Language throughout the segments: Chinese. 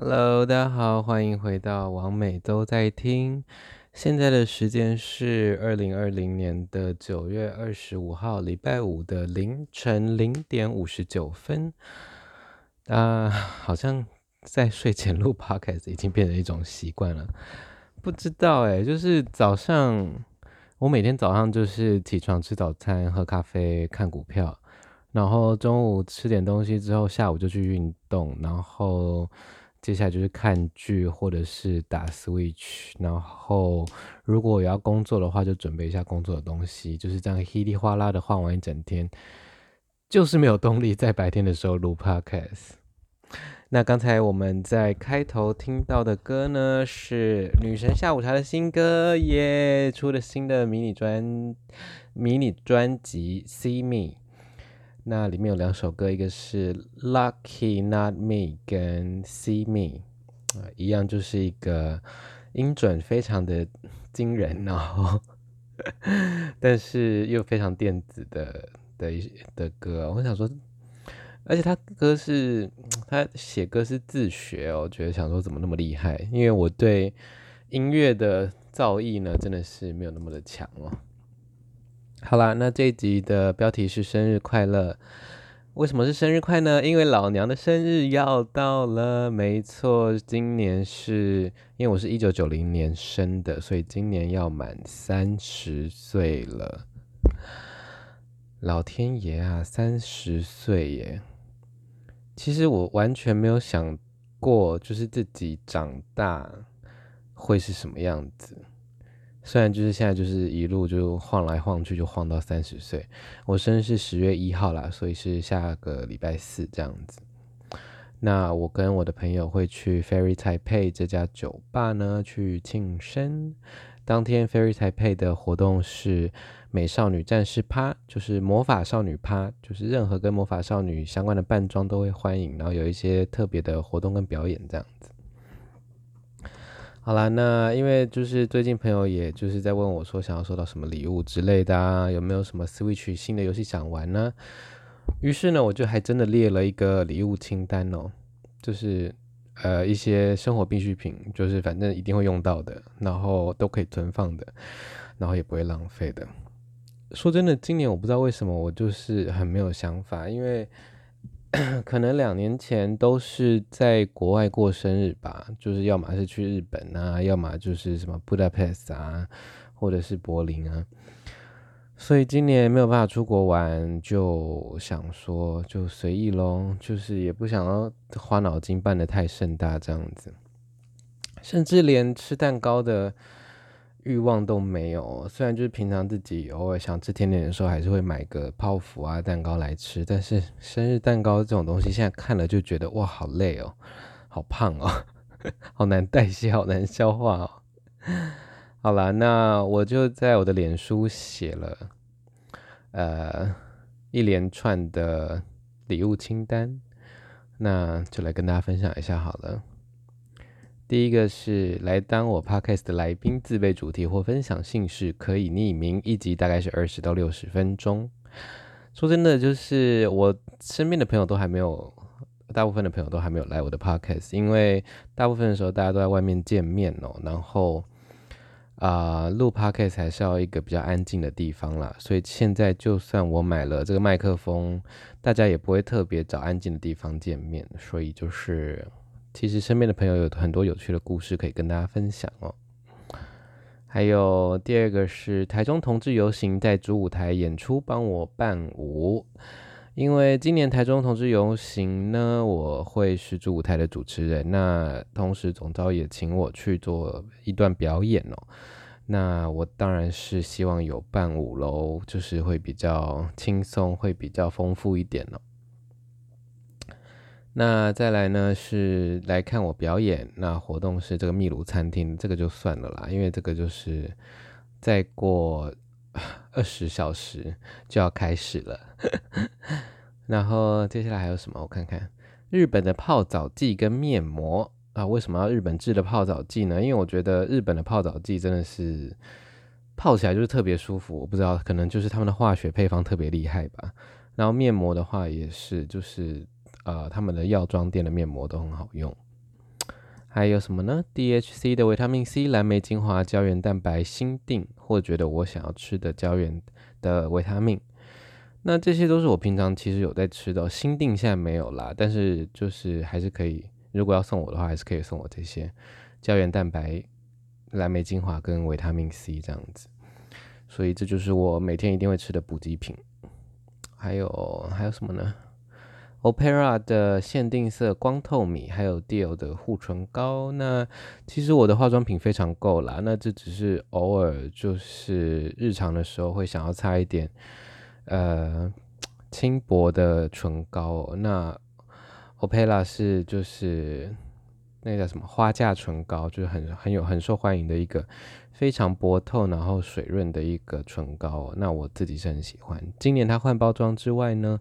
Hello，大家好，欢迎回到王美都在听。现在的时间是二零二零年的九月二十五号，礼拜五的凌晨零点五十九分。啊，好像在睡前录 Podcast 已经变成一种习惯了。不知道哎，就是早上，我每天早上就是起床吃早餐、喝咖啡、看股票，然后中午吃点东西之后，下午就去运动，然后。接下来就是看剧或者是打 Switch，然后如果我要工作的话，就准备一下工作的东西，就是这样稀里哗啦的晃完一整天，就是没有动力在白天的时候录 Podcast。那刚才我们在开头听到的歌呢，是女神下午茶的新歌，耶，出了新的迷你专迷你专辑《See Me》。那里面有两首歌，一个是 Lucky Not Me 跟 See Me，啊，一样就是一个音准非常的惊人，然后 但是又非常电子的的的歌。我想说，而且他歌是他写歌是自学哦，我觉得想说怎么那么厉害？因为我对音乐的造诣呢，真的是没有那么的强哦。好啦，那这一集的标题是生日快乐。为什么是生日快呢？因为老娘的生日要到了。没错，今年是因为我是一九九零年生的，所以今年要满三十岁了。老天爷啊，三十岁耶！其实我完全没有想过，就是自己长大会是什么样子。虽然就是现在就是一路就晃来晃去，就晃到三十岁。我生日是十月一号啦，所以是下个礼拜四这样子。那我跟我的朋友会去 Fairy Taipei 这家酒吧呢去庆生。当天 Fairy Taipei 的活动是美少女战士趴，就是魔法少女趴，就是任何跟魔法少女相关的扮装都会欢迎，然后有一些特别的活动跟表演这样子。好啦，那因为就是最近朋友也就是在问我说，想要收到什么礼物之类的啊，有没有什么 Switch 新的游戏想玩呢？于是呢，我就还真的列了一个礼物清单哦，就是呃一些生活必需品，就是反正一定会用到的，然后都可以存放的，然后也不会浪费的。说真的，今年我不知道为什么我就是很没有想法，因为。可能两年前都是在国外过生日吧，就是要么是去日本啊，要么就是什么布达佩斯啊，或者是柏林啊。所以今年没有办法出国玩，就想说就随意咯，就是也不想要花脑筋办得太盛大这样子，甚至连吃蛋糕的。欲望都没有，虽然就是平常自己偶尔想吃甜点的时候，还是会买个泡芙啊蛋糕来吃，但是生日蛋糕这种东西，现在看了就觉得哇，好累哦，好胖哦，好难代谢，好难消化哦。好啦，那我就在我的脸书写了呃一连串的礼物清单，那就来跟大家分享一下好了。第一个是来当我 podcast 的来宾，自备主题或分享姓氏，可以匿名，一集大概是二十到六十分钟。说真的，就是我身边的朋友都还没有，大部分的朋友都还没有来我的 podcast，因为大部分的时候大家都在外面见面哦，然后啊、录 podcast 还是要一个比较安静的地方啦，所以现在就算我买了这个麦克风，大家也不会特别找安静的地方见面，所以就是。其实身边的朋友有很多有趣的故事可以跟大家分享哦。还有第二个是台中同志游行在主舞台演出，帮我伴舞。因为今年台中同志游行呢，我会是主舞台的主持人，那同时总招也请我去做一段表演哦。那我当然是希望有伴舞喽，就是会比较轻松，会比较丰富一点哦。那再来呢，是来看我表演。那活动是这个秘鲁餐厅，这个就算了啦，因为这个就是再过二十小时就要开始了。然后接下来还有什么？我看看，日本的泡澡剂跟面膜啊，为什么要日本制的泡澡剂呢？因为我觉得日本的泡澡剂真的是泡起来就是特别舒服，我不知道，可能就是他们的化学配方特别厉害吧。然后面膜的话也是，就是。呃，他们的药妆店的面膜都很好用。还有什么呢？DHC 的维他命 C、蓝莓精华、胶原蛋白、锌定，或觉得我想要吃的胶原的维他命。那这些都是我平常其实有在吃的，锌定现在没有啦，但是就是还是可以，如果要送我的话，还是可以送我这些胶原蛋白、蓝莓精华跟维他命 C 这样子。所以这就是我每天一定会吃的补给品。还有还有什么呢？Opera 的限定色光透米，还有 Dior 的护唇膏。那其实我的化妆品非常够啦，那这只是偶尔就是日常的时候会想要擦一点。呃，轻薄的唇膏，那 Opera 是就是那个叫什么花架唇膏，就是很很有很受欢迎的一个非常薄透然后水润的一个唇膏。那我自己是很喜欢。今年它换包装之外呢，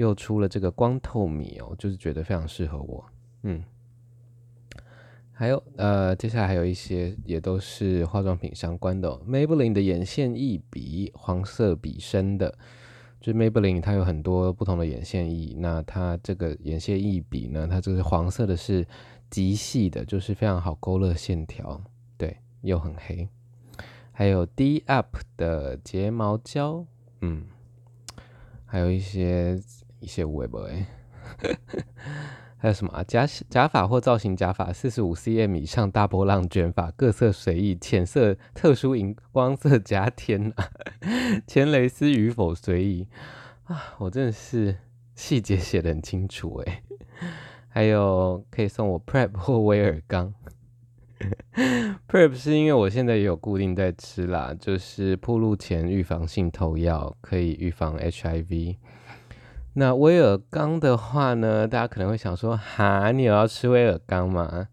又出了这个光透米哦，就是觉得非常适合我。嗯，还有呃，接下来还有一些也都是化妆品相关的哦，Maybelline 的眼线液笔，黄色笔身的。就是 Maybelline，它有很多不同的眼线液。那它这个眼线液笔呢，它这个黄色的是极细的，就是非常好勾勒线条，对，又很黑。还有 D Up 的睫毛胶，嗯，还有一些一些微博哎。还有什么啊？假假发或造型假发，四十五 cm 以上大波浪卷发，各色随意，浅色特殊荧光色加天啊，前蕾丝与否随意啊！我真的是细节写得很清楚诶。还有可以送我 Prep 或威尔刚，Prep 是因为我现在也有固定在吃啦，就是暴露前预防性投药，可以预防 HIV。那威尔刚的话呢，大家可能会想说，哈，你有要吃威尔刚吗？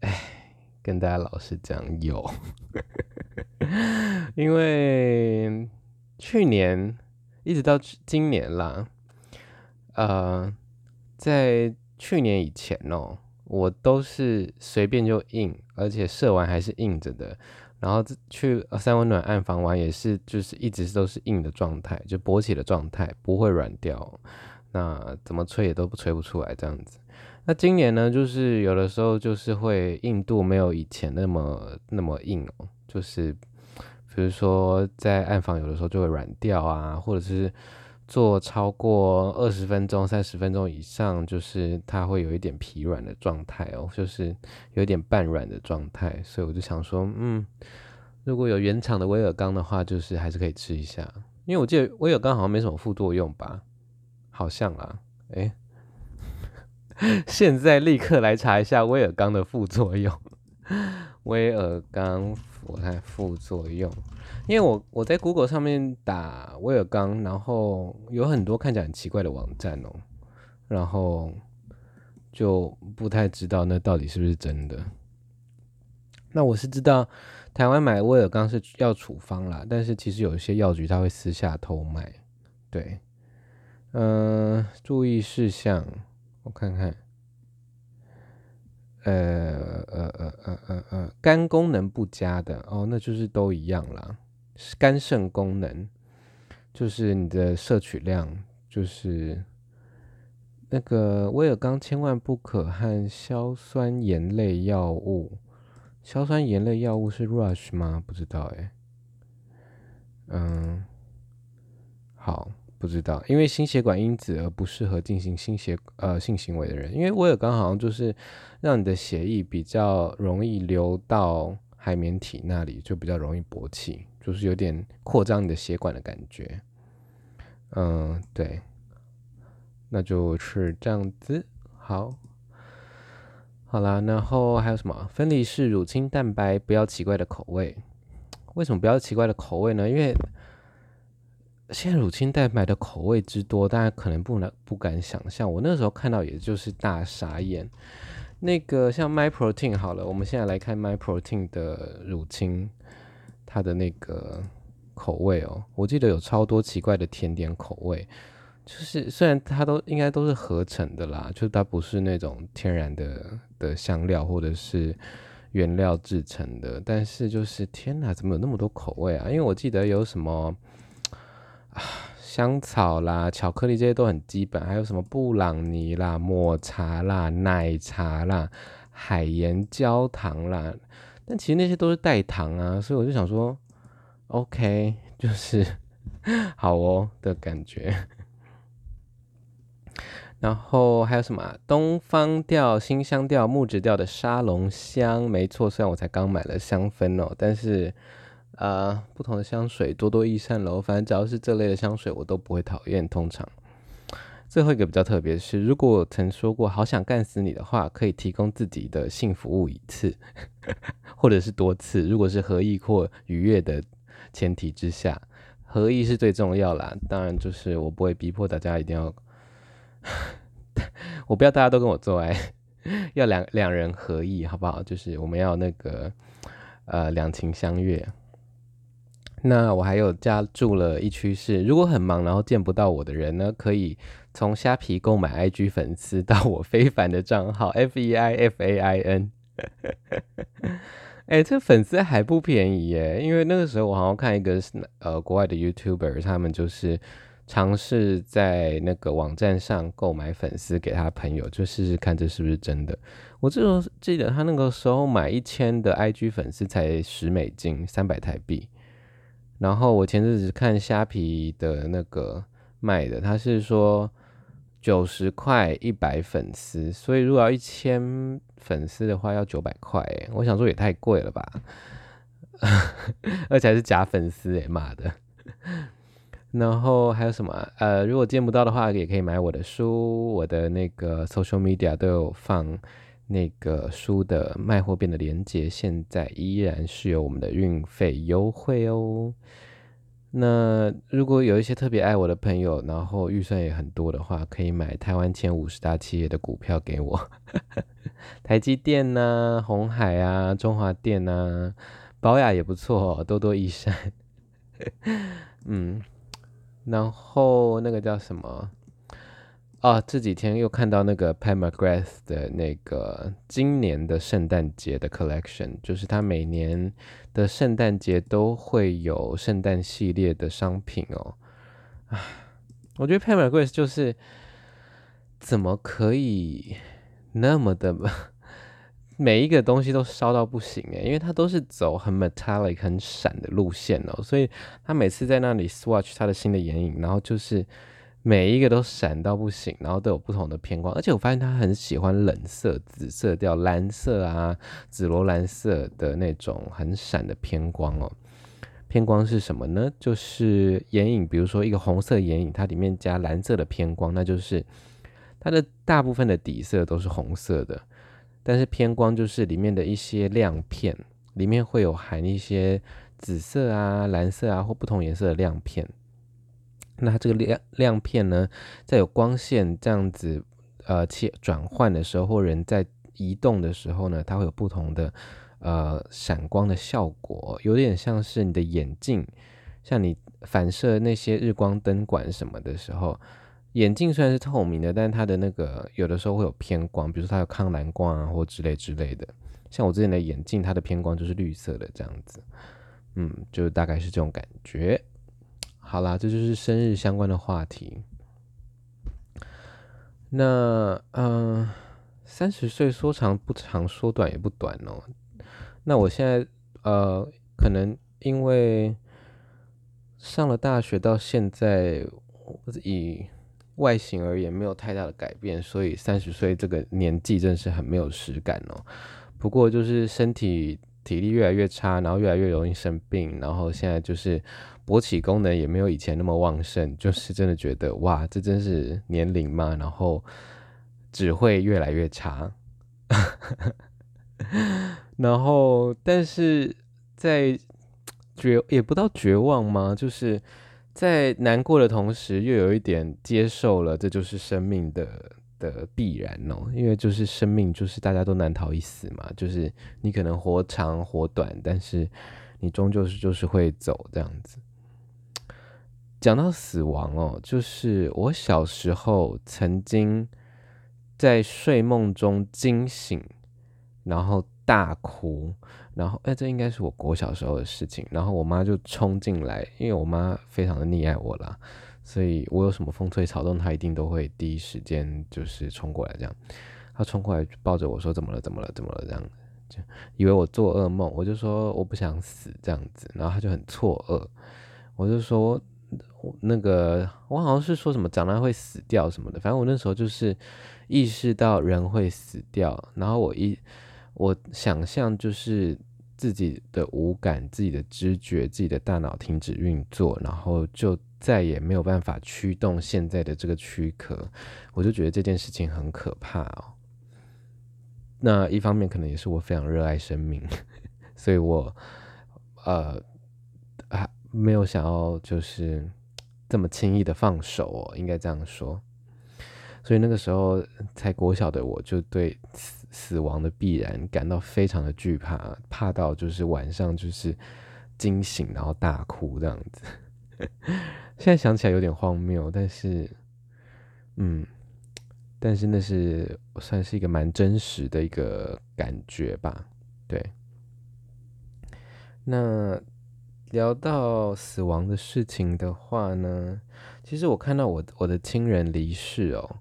哎，跟大家老实讲，有，因为去年一直到今年啦，呃，在去年以前哦，我都是随便就硬，而且射完还是硬着的。然后去三温暖暗房玩也是，就是一直都是硬的状态，就勃起的状态，不会软掉。那怎么吹也都不吹不出来这样子。那今年呢，就是有的时候就是会硬度没有以前那么那么硬哦，就是比如说在暗房有的时候就会软掉啊，或者是。做超过二十分钟、三十分钟以上，就是它会有一点疲软的状态哦，就是有点半软的状态，所以我就想说，嗯，如果有原厂的威尔刚的话，就是还是可以吃一下，因为我记得威尔刚好像没什么副作用吧，好像啊，诶，现在立刻来查一下威尔刚的副作用，威尔刚，不太副作用。因为我我在 Google 上面打威尔刚，然后有很多看起来很奇怪的网站哦，然后就不太知道那到底是不是真的。那我是知道台湾买威尔刚是要处方啦，但是其实有一些药局他会私下偷卖。对，嗯、注意事项，我看看，呃呃呃呃呃呃，肝功能不佳的哦，那就是都一样啦。肝肾功能就是你的摄取量，就是那个威尔刚千万不可和硝酸盐类药物。硝酸盐类药物是 Rush 吗？不知道哎。嗯，好，不知道，因为心血管因子而不适合进行心血呃性行为的人，因为威尔刚好像就是让你的血液比较容易流到海绵体那里，就比较容易勃起。就是有点扩张你的血管的感觉，嗯，对，那就是这样子。好，好啦，然后还有什么？分离式乳清蛋白，不要奇怪的口味。为什么不要奇怪的口味呢？因为现在乳清蛋白的口味之多，大家可能不能不敢想象。我那时候看到，也就是大傻眼。那个像 Myprotein 好了，我们现在来看 Myprotein 的乳清。它的那个口味哦，我记得有超多奇怪的甜点口味，就是虽然它都应该都是合成的啦，就它不是那种天然的的香料或者是原料制成的，但是就是天哪，怎么有那么多口味啊？因为我记得有什么 香草啦、巧克力这些都很基本，还有什么布朗尼啦、抹茶啦、奶茶啦。海盐焦糖啦，但其实那些都是代糖啊，所以我就想说，OK，就是好哦的感觉。然后还有什么？东方调、辛香调、木质调的沙龙香，没错。虽然我才刚买了香氛哦，但是呃，不同的香水多多益善喽。反正只要是这类的香水，我都不会讨厌。通常最后一个比较特别是，如果我曾说过好想干死你的话，可以提供自己的性服务一次，或者是多次。如果是合意或愉悦的前提之下，合意是最重要啦。当然，就是我不会逼迫大家一定要。我不要大家都跟我做爱，要两两人合意，好不好？就是我们要那个呃两情相悦。那我还有加注了一区是，如果很忙然后见不到我的人呢，可以从虾皮购买 IG 粉丝到我非凡的账号 F E I F A I N。哎、欸，这粉丝还不便宜耶，因为那个时候我好像看一个呃国外的 YouTuber，他们就是。尝试在那个网站上购买粉丝给他朋友，就试试看这是不是真的。我这时候记得他那个时候买一千的 IG 粉丝才十美金，三百台币。然后我前阵子看虾皮的那个卖的，他是说九十块一百粉丝，所以如果要一千粉丝的话要九百块，我想说也太贵了吧，而且还是假粉丝，哎妈的。然后还有什么？呃，如果见不到的话，也可以买我的书，我的那个 social media 都有放那个书的卖货店的链接，现在依然是有我们的运费优惠哦。那如果有一些特别爱我的朋友，然后预算也很多的话，可以买台湾前五十大企业的股票给我，台积电呐、啊、鸿海啊、中华电啊、宝雅也不错哦，多多益善。嗯。然后那个叫什么？哦，这几天又看到那个 Pat McGrath 的那个今年的圣诞节的 collection，就是他每年的圣诞节都会有圣诞系列的商品哦。啊，我觉得 Pat McGrath 就是怎么可以那么的？每一个东西都烧到不行诶，因为他都是走很 metallic 很闪的路线哦，所以他每次在那里 swatch 他的新的眼影，然后就是每一个都闪到不行，然后都有不同的偏光，而且我发现他很喜欢冷色、紫色调、蓝色啊、紫罗兰色的那种很闪的偏光哦。偏光是什么呢？就是眼影，比如说一个红色眼影，它里面加蓝色的偏光，那就是它的大部分的底色都是红色的。但是偏光就是里面的一些亮片，里面会有含一些紫色啊、蓝色啊或不同颜色的亮片。那它这个亮亮片呢，在有光线这样子呃切转换的时候，或人在移动的时候呢，它会有不同的呃闪光的效果，有点像是你的眼镜，像你反射那些日光灯管什么的时候。眼镜虽然是透明的，但它的那个有的时候会有偏光，比如说它有抗蓝光啊，或之类之类的。像我之前的眼镜，它的偏光就是绿色的这样子，嗯，就大概是这种感觉。好啦，这就是生日相关的话题。那嗯，三十岁说长不长，说短也不短哦。那我现在呃，可能因为上了大学到现在，以外形而言没有太大的改变，所以三十岁这个年纪真是很没有实感哦。不过就是身体体力越来越差，然后越来越容易生病，然后现在就是勃起功能也没有以前那么旺盛，就是真的觉得哇，这真是年龄嘛，然后只会越来越差。然后但是在绝也不到绝望吗？就是。在难过的同时，又有一点接受了，这就是生命的的必然哦。因为就是生命，就是大家都难逃一死嘛。就是你可能活长活短，但是你终究是就是会走这样子。讲到死亡哦，就是我小时候曾经在睡梦中惊醒，然后大哭。然后，哎，这应该是我国小时候的事情。然后我妈就冲进来，因为我妈非常的溺爱我啦，所以我有什么风吹草动，他一定都会第一时间就是冲过来这样。他冲过来抱着我说：“怎么了？怎么了？怎么了？”这样就以为我做噩梦，我就说我不想死这样子，然后他就很错愕，我就说那个我好像是说什么长大会死掉什么的，反正我那时候就是意识到人会死掉，然后我一我想象就是自己的五感、自己的知觉、自己的大脑停止运作，然后就再也没有办法驱动现在的这个躯壳，我就觉得这件事情很可怕哦。那一方面可能也是我非常热爱生命，所以我呃还没有想要就是这么轻易的放手哦，应该这样说。所以那个时候才国小的我就对死死亡的必然感到非常的惧怕，怕到就是晚上就是惊醒然后大哭这样子。现在想起来有点荒谬，但是嗯。但是那是算是一个蛮真实的一个感觉吧，对。那聊到死亡的事情的话呢，其实我看到我我的亲人离世哦，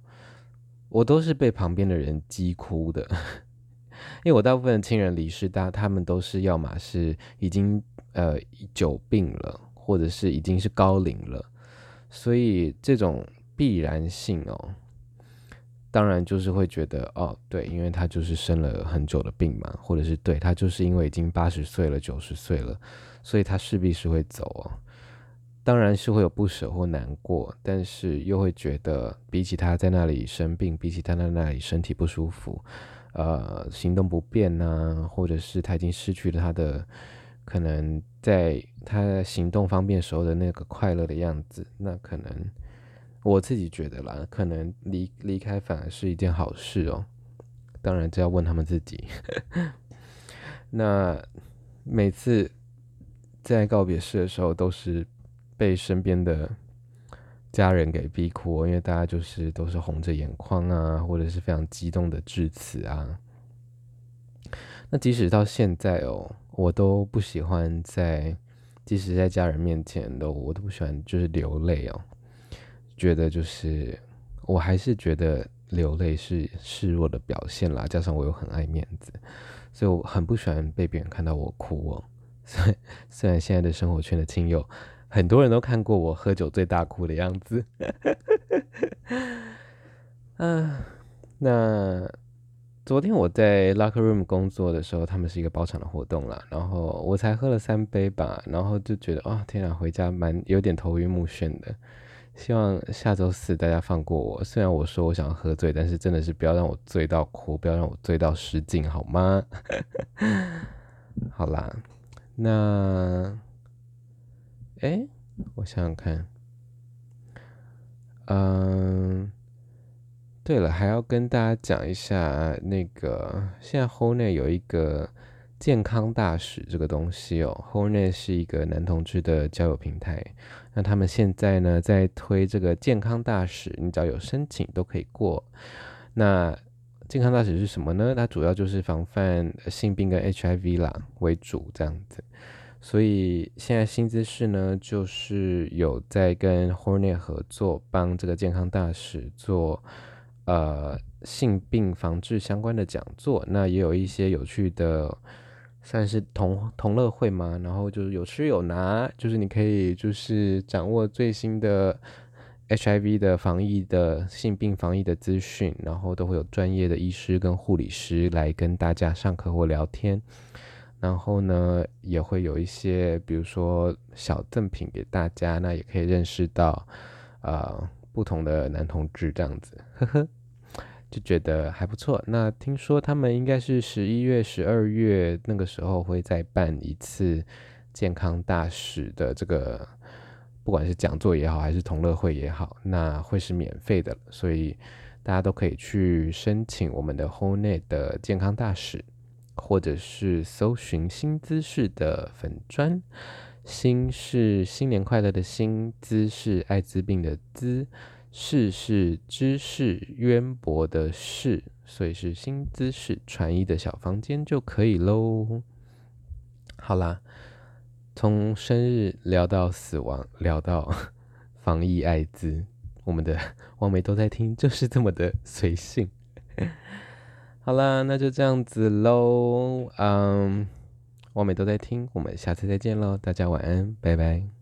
我都是被旁边的人击哭的，因为我大部分亲人离世，大他们都是要么是已经呃久病了，或者是已经是高龄了，所以这种必然性哦。当然就是会觉得哦，对，因为他就是生了很久的病嘛，或者是对他就是因为已经八十岁了、九十岁了，所以他势必是会走哦。当然是会有不舍或难过，但是又会觉得比起他在那里生病，比起他在那里身体不舒服，呃，行动不便呐、或者是他已经失去了他的可能在他行动方便时候的那个快乐的样子，那可能。我自己觉得啦，可能离离开反而是一件好事哦。当然，这要问他们自己。那每次在告别式的时候，都是被身边的家人给逼哭，因为大家就是都是红着眼眶啊，或者是非常激动的致辞啊。那即使到现在哦，我都不喜欢在，即使在家人面前都，我都不喜欢就是流泪哦。觉得就是，我还是觉得流泪是示弱的表现啦，加上我又很爱面子，所以我很不喜欢被别人看到我哭哦。虽虽然现在的生活圈的亲友，很多人都看过我喝酒醉大哭的样子。嗯，那昨天我在 Locker Room 工作的时候，他们是一个包场的活动啦，然后我才喝了三杯吧，然后就觉得哦，天啊，回家蛮有点头晕目眩的。希望下周四大家放过我。虽然我说我想喝醉，但是真的是不要让我醉到哭，不要让我醉到失禁，好吗？好啦，那，哎，我想想看，嗯，对了，还要跟大家讲一下那个，现在 Hone 有一个健康大使这个东西哦，Hone 是一个男同志的交友平台。那他们现在呢，在推这个健康大使，你只要有申请都可以过。那健康大使是什么呢？它主要就是防范性病跟 HIV 啦为主这样子。所以现在新姿势呢，就是有在跟 Hornet 合作，帮这个健康大使做呃性病防治相关的讲座。那也有一些有趣的。算是同同乐会嘛，然后就是有吃有拿，就是你可以就是掌握最新的 HIV 的防疫的性病防疫的资讯，然后都会有专业的医师跟护理师来跟大家上课或聊天，然后呢也会有一些比如说小赠品给大家，那也可以认识到呃不同的男同志这样子，呵呵。就觉得还不错。那听说他们应该是十一月、十二月那个时候会再办一次健康大使的这个，不管是讲座也好，还是同乐会也好，那会是免费的，所以大家都可以去申请我们的 Hornet 的健康大使，或者是搜寻新姿势的粉砖。新是新年快乐的新，姿是艾滋病的滋。识是知识渊博的识，所以是新姿势传译的小房间就可以喽。好啦，从生日聊到死亡，聊到 防疫艾滋，我们的 网美都在听，就是这么的随性。好啦，那就这样子喽。嗯，网美都在听，我们下次再见喽，大家晚安，拜拜。